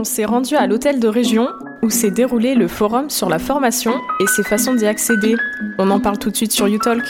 on s'est rendu à l'hôtel de région où s'est déroulé le forum sur la formation et ses façons d'y accéder. On en parle tout de suite sur YouTalk.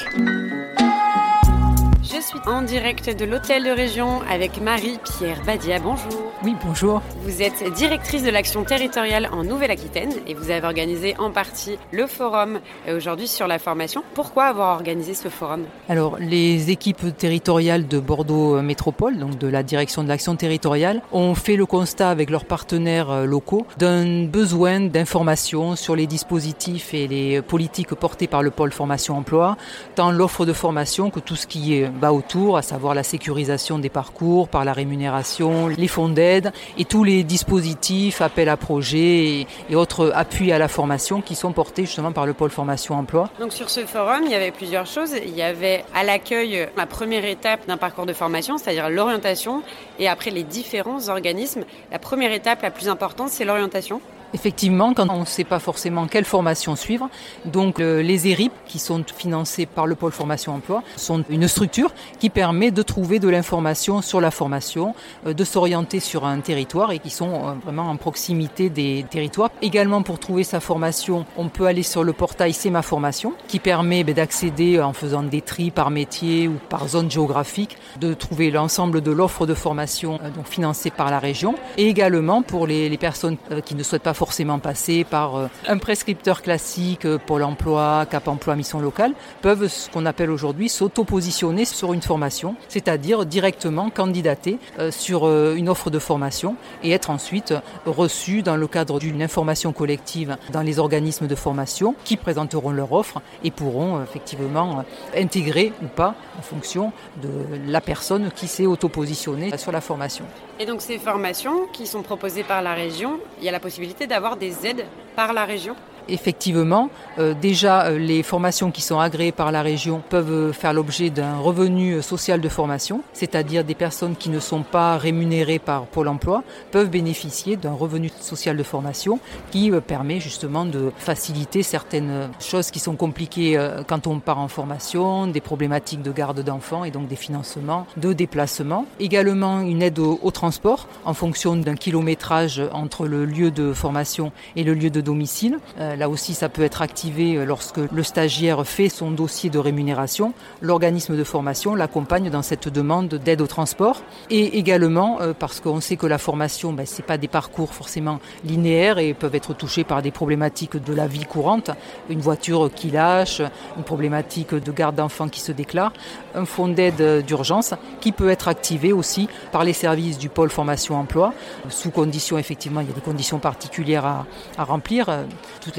En direct de l'hôtel de région avec Marie-Pierre Badia. Bonjour. Oui, bonjour. Vous êtes directrice de l'action territoriale en Nouvelle-Aquitaine et vous avez organisé en partie le forum euh, aujourd'hui sur la formation. Pourquoi avoir organisé ce forum? Alors, les équipes territoriales de Bordeaux euh, Métropole, donc de la direction de l'action territoriale, ont fait le constat avec leurs partenaires euh, locaux d'un besoin d'information sur les dispositifs et les politiques portées par le pôle formation-emploi, tant l'offre de formation que tout ce qui va autour, à savoir la sécurisation des parcours par la rémunération, les fonds d'aide et tous les dispositifs, appels à projets et, autres appuis à la formation qui sont portés justement par le pôle formation emploi. Donc sur ce forum, il y avait plusieurs choses. Il y avait à l'accueil la première étape d'un parcours de formation, c'est-à-dire l'orientation, et après les différents organismes. La première étape la plus importante, c'est l'orientation. Effectivement, quand on ne sait pas forcément quelle formation suivre, donc euh, les ERIP, qui sont financés par le pôle formation emploi, sont une structure qui permet de trouver de l'information sur la formation, euh, de s'orienter sur un territoire et qui sont euh, vraiment en proximité des territoires. Également, pour trouver sa formation, on peut aller sur le portail C'est ma formation, qui permet ben, d'accéder en faisant des tris par métier ou par zone géographique, de trouver l'ensemble de l'offre de formation donc financée par la région. Et également pour les, les personnes qui ne souhaitent pas forcément passer par euh, un prescripteur classique, euh, Pôle emploi, Cap emploi, mission locale, peuvent ce qu'on appelle aujourd'hui s'auto-positionner sur une formation, c'est-à-dire directement candidater euh, sur une offre de formation et être ensuite reçus dans le cadre d'une information collective dans les organismes de formation qui présenteront leur offre et pourront effectivement intégrer ou pas en fonction de la personne qui s'est auto-positionnée sur la formation. Et donc ces formations qui sont proposées par la région, il y a la possibilité d'avoir des aides par la région? Effectivement, euh, déjà euh, les formations qui sont agréées par la région peuvent euh, faire l'objet d'un revenu social de formation, c'est-à-dire des personnes qui ne sont pas rémunérées par Pôle Emploi peuvent bénéficier d'un revenu social de formation qui permet justement de faciliter certaines choses qui sont compliquées quand on part en formation, des problématiques de garde d'enfants et donc des financements de déplacement. Également une aide au transport en fonction d'un kilométrage entre le lieu de formation et le lieu de domicile. Là aussi, ça peut être activé euh, lorsque le stagiaire fait son dossier de rémunération. L'organisme de formation l'accompagne dans cette demande d'aide au transport. Et également, euh, parce qu'on sait que la formation, ben, ce pas des parcours forcément linéaires et peuvent être touchés par des problématiques de la vie courante. Une voiture qui lâche, une problématique de garde d'enfants qui se déclare. Un fonds d'aide d'urgence qui peut être activé aussi par les services du pôle formation-emploi, sous conditions, effectivement, il y a des conditions particulières à, remplir.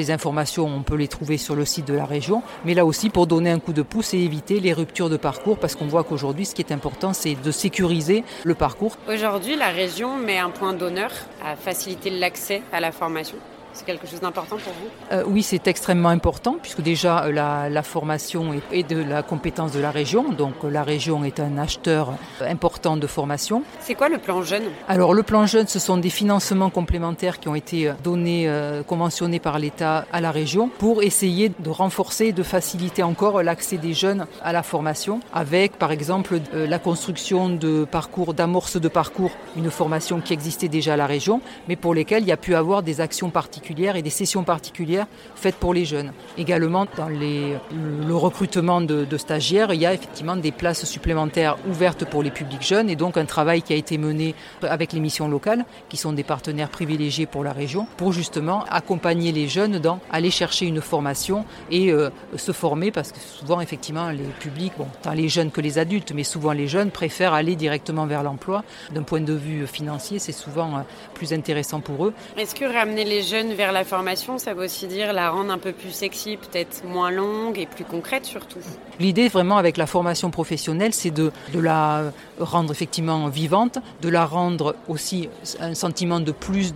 Informations, on peut les trouver sur le site de la région, mais là aussi pour donner un coup de pouce et éviter les ruptures de parcours, parce qu'on voit qu'aujourd'hui, ce qui est important, c'est de sécuriser le parcours. Aujourd'hui, la région met un point d'honneur à faciliter l'accès à la formation. C'est quelque chose d'important pour vous euh, Oui, c'est extrêmement important puisque déjà euh, la, la, formation est, de la compétence de la région. Donc euh, la région est un acheteur important de formation. C'est quoi le plan jeune Alors le plan jeune, ce sont des financements complémentaires qui ont été donnés, euh, conventionnés par l'État à la région pour essayer de renforcer, de faciliter encore l'accès des jeunes à la formation avec par exemple euh, la construction de parcours, d'amorce de parcours, une formation qui existait déjà à la région, mais pour lesquelles il y a pu avoir des actions particulières et des sessions particulières faites pour les jeunes. Également, dans le recrutement de, stagiaires, il y a effectivement des places supplémentaires ouvertes pour les publics jeunes et donc un travail qui a été mené avec les missions locales, qui sont des partenaires privilégiés pour la région, pour justement accompagner les jeunes dans aller chercher une formation et euh, se former parce que souvent, effectivement, les publics, tant les jeunes que les adultes, mais souvent les jeunes préfèrent aller directement vers l'emploi. D'un point de vue financier, c'est souvent euh, plus intéressant pour eux. Est-ce que ramener les jeunes vers la formation, ça veut aussi dire la rendre un peu plus sexy, peut-être moins longue et plus concrète surtout. L'idée vraiment avec la formation professionnelle, c'est de, de la rendre effectivement vivante, de la rendre aussi un sentiment de plus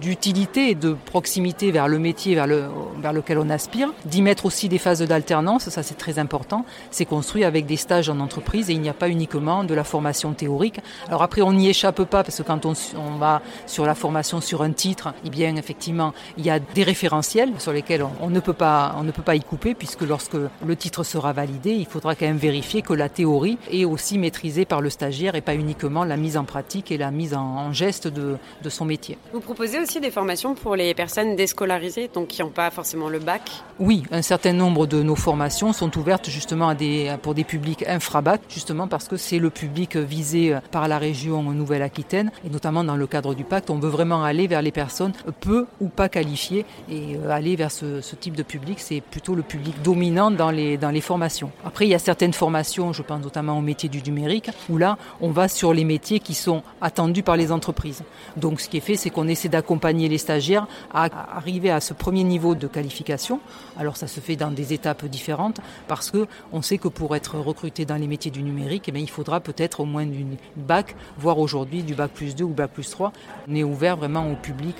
d'utilité et de proximité vers le métier vers, le, vers lequel on aspire, d'y mettre aussi des phases d'alternance, ça c'est très important, c'est construit avec des stages en entreprise et il n'y a pas uniquement de la formation théorique. Alors après on n'y échappe pas parce que quand on, on va sur la formation sur un titre, eh bien effectivement effectivement, il y a des référentiels sur lesquels on, ne peut pas, on ne peut pas y couper puisque lorsque le titre sera validé, il faudra quand même vérifier que la théorie est aussi maîtrisée par le stagiaire et pas uniquement la mise en pratique et la mise en, geste de, de, son métier. Vous proposez aussi des formations pour les personnes déscolarisées, donc qui n'ont pas forcément le bac? Oui, un certain nombre de nos formations sont ouvertes justement à des, pour des publics infrabac, justement parce que c'est le public visé par la région Nouvelle-Aquitaine et notamment dans le cadre du pacte, on veut vraiment aller vers les personnes peu ou pas qualifiées et euh, aller vers ce, type de public, c'est plutôt le public dominant dans les, dans les formations. Après, il y a certaines formations, je pense notamment au métier du numérique, où là, on va sur les métiers qui sont attendus par les entreprises. Donc, ce qui est fait, c'est qu'on essaie d'accompagner les stagiaires à arriver à ce premier niveau de qualification. Alors, ça se fait dans des étapes différentes parce que on sait que pour être recruté dans les métiers du numérique, eh il faudra peut-être au moins d'une bac, voire aujourd'hui du bac plus 2 ou bac plus 3. On est ouvert vraiment au public,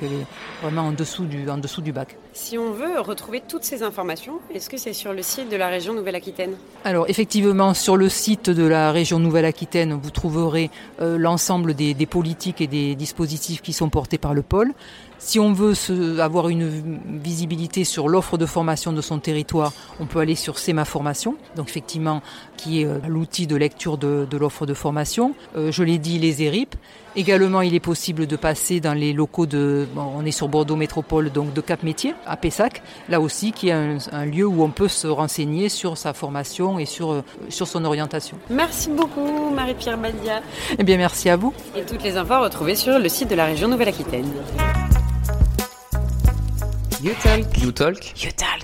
vraiment en dessous du, en dessous du bac. Si on veut retrouver toutes ces informations, est-ce que c'est sur le site de la région Nouvelle-Aquitaine? Alors effectivement, sur le site de la région Nouvelle-Aquitaine, vous trouverez euh, l'ensemble des, des, politiques et des dispositifs qui sont portés par le pôle. Si on veut se, avoir une visibilité sur l'offre de formation de son territoire, on peut aller sur SEMA Formation, donc effectivement qui est euh, l'outil de lecture de, de l'offre de formation. Euh, je l'ai dit, les ERIP. Également, il est possible de passer dans les locaux de, bon, on est sur Bordeaux Métropole, donc de Cap Métier, à Pessac, là aussi qui est un, un, lieu où on peut se renseigner sur sa formation et sur, euh, sur son orientation. Merci beaucoup Marie-Pierre Baldia. Eh bien, merci à vous. Et toutes les infos retrouvées sur le site de la région Nouvelle-Aquitaine. You Talk. You Talk. You Talk.